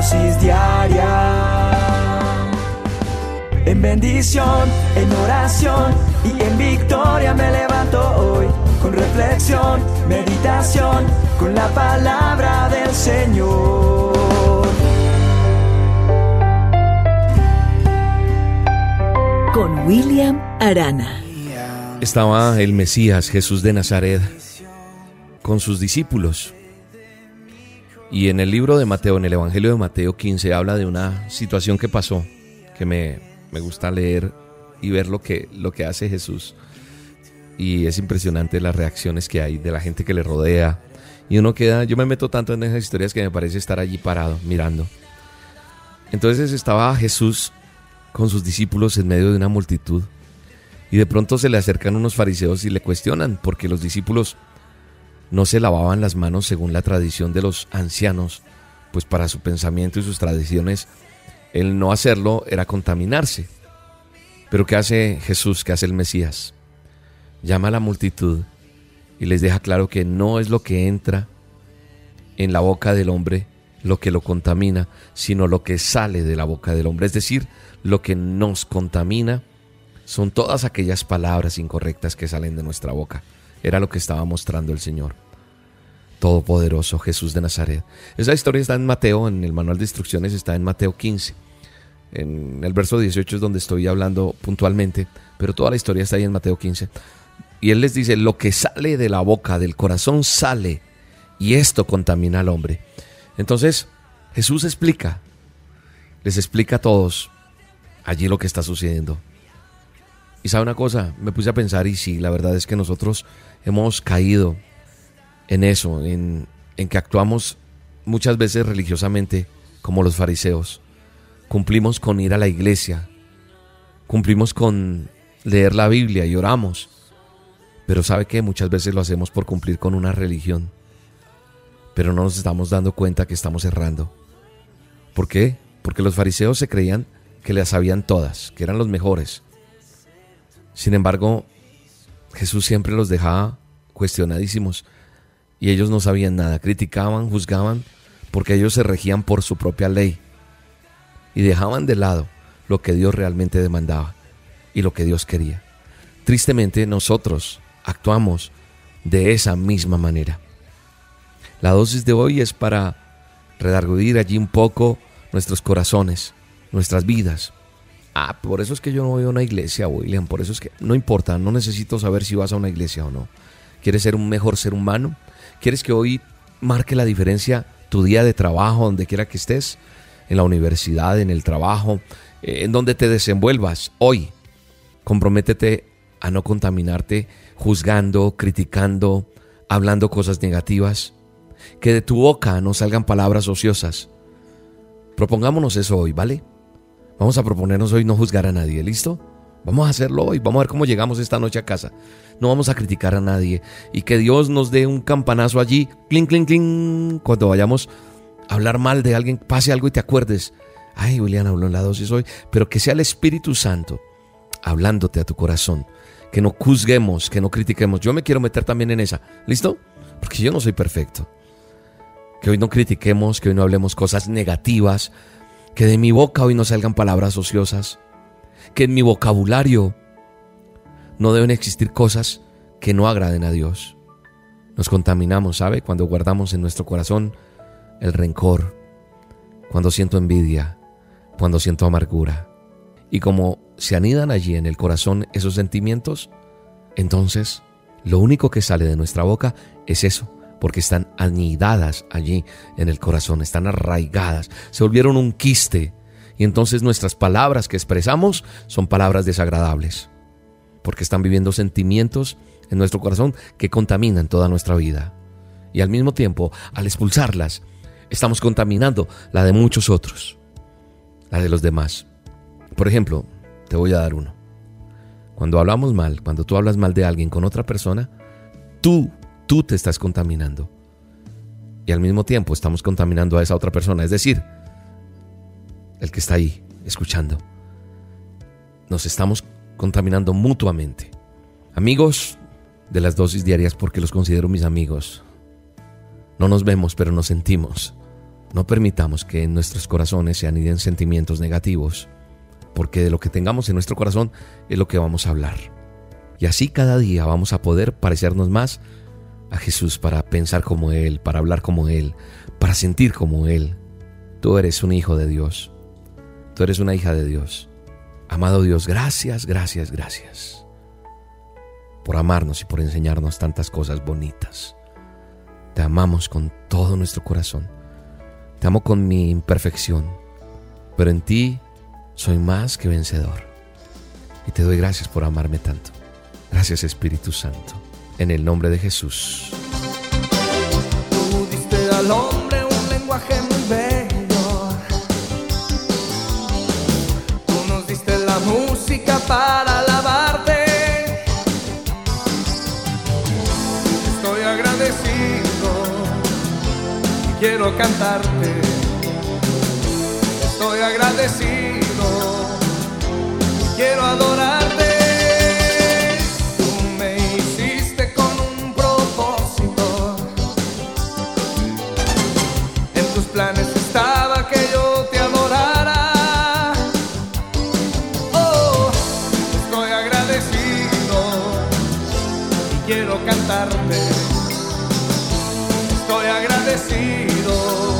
dosis diaria. En bendición, en oración y en victoria me levanto hoy. Con reflexión, meditación, con la palabra del Señor. Con William Arana. Estaba el Mesías Jesús de Nazaret con sus discípulos. Y en el libro de Mateo, en el Evangelio de Mateo 15, habla de una situación que pasó, que me, me gusta leer y ver lo que, lo que hace Jesús. Y es impresionante las reacciones que hay de la gente que le rodea. Y uno queda, yo me meto tanto en esas historias que me parece estar allí parado, mirando. Entonces estaba Jesús con sus discípulos en medio de una multitud. Y de pronto se le acercan unos fariseos y le cuestionan, porque los discípulos no se lavaban las manos según la tradición de los ancianos, pues para su pensamiento y sus tradiciones el no hacerlo era contaminarse. Pero ¿qué hace Jesús? ¿Qué hace el Mesías? Llama a la multitud y les deja claro que no es lo que entra en la boca del hombre lo que lo contamina, sino lo que sale de la boca del hombre. Es decir, lo que nos contamina son todas aquellas palabras incorrectas que salen de nuestra boca. Era lo que estaba mostrando el Señor. Todopoderoso Jesús de Nazaret. Esa historia está en Mateo, en el manual de instrucciones está en Mateo 15. En el verso 18 es donde estoy hablando puntualmente, pero toda la historia está ahí en Mateo 15. Y él les dice, lo que sale de la boca, del corazón sale, y esto contamina al hombre. Entonces, Jesús explica, les explica a todos allí lo que está sucediendo. Y sabe una cosa, me puse a pensar y sí, la verdad es que nosotros hemos caído en eso, en, en que actuamos muchas veces religiosamente como los fariseos. Cumplimos con ir a la iglesia, cumplimos con leer la Biblia y oramos, pero sabe que muchas veces lo hacemos por cumplir con una religión, pero no nos estamos dando cuenta que estamos errando. ¿Por qué? Porque los fariseos se creían que las sabían todas, que eran los mejores. Sin embargo, Jesús siempre los dejaba cuestionadísimos y ellos no sabían nada, criticaban, juzgaban, porque ellos se regían por su propia ley y dejaban de lado lo que Dios realmente demandaba y lo que Dios quería. Tristemente nosotros actuamos de esa misma manera. La dosis de hoy es para redarguir allí un poco nuestros corazones, nuestras vidas. Ah, por eso es que yo no voy a una iglesia, William. Por eso es que no importa, no necesito saber si vas a una iglesia o no. ¿Quieres ser un mejor ser humano? ¿Quieres que hoy marque la diferencia tu día de trabajo, donde quiera que estés? En la universidad, en el trabajo, eh, en donde te desenvuelvas. Hoy, comprométete a no contaminarte juzgando, criticando, hablando cosas negativas. Que de tu boca no salgan palabras ociosas. Propongámonos eso hoy, ¿vale? Vamos a proponernos hoy no juzgar a nadie, ¿listo? Vamos a hacerlo hoy, vamos a ver cómo llegamos esta noche a casa. No vamos a criticar a nadie y que Dios nos dé un campanazo allí, clink, clink, clink, cuando vayamos a hablar mal de alguien, pase algo y te acuerdes. Ay, William habló en la dosis hoy, pero que sea el Espíritu Santo hablándote a tu corazón. Que no juzguemos, que no critiquemos. Yo me quiero meter también en esa. ¿Listo? Porque yo no soy perfecto. Que hoy no critiquemos, que hoy no hablemos cosas negativas, que de mi boca hoy no salgan palabras ociosas que en mi vocabulario no deben existir cosas que no agraden a Dios. Nos contaminamos, ¿sabe? Cuando guardamos en nuestro corazón el rencor, cuando siento envidia, cuando siento amargura. Y como se anidan allí en el corazón esos sentimientos, entonces lo único que sale de nuestra boca es eso, porque están anidadas allí en el corazón, están arraigadas, se volvieron un quiste y entonces nuestras palabras que expresamos son palabras desagradables, porque están viviendo sentimientos en nuestro corazón que contaminan toda nuestra vida. Y al mismo tiempo, al expulsarlas, estamos contaminando la de muchos otros, la de los demás. Por ejemplo, te voy a dar uno. Cuando hablamos mal, cuando tú hablas mal de alguien con otra persona, tú, tú te estás contaminando. Y al mismo tiempo estamos contaminando a esa otra persona. Es decir, el que está ahí escuchando. Nos estamos contaminando mutuamente. Amigos de las dosis diarias porque los considero mis amigos. No nos vemos, pero nos sentimos. No permitamos que en nuestros corazones se aniden sentimientos negativos, porque de lo que tengamos en nuestro corazón es lo que vamos a hablar. Y así cada día vamos a poder parecernos más a Jesús para pensar como Él, para hablar como Él, para sentir como Él. Tú eres un hijo de Dios. Tú eres una hija de Dios. Amado Dios, gracias, gracias, gracias por amarnos y por enseñarnos tantas cosas bonitas. Te amamos con todo nuestro corazón. Te amo con mi imperfección, pero en ti soy más que vencedor. Y te doy gracias por amarme tanto. Gracias Espíritu Santo. En el nombre de Jesús. Tú diste al hombre un lenguaje para alabarte. Estoy agradecido y quiero cantarte. Estoy agradecido cantarte. Estoy agradecido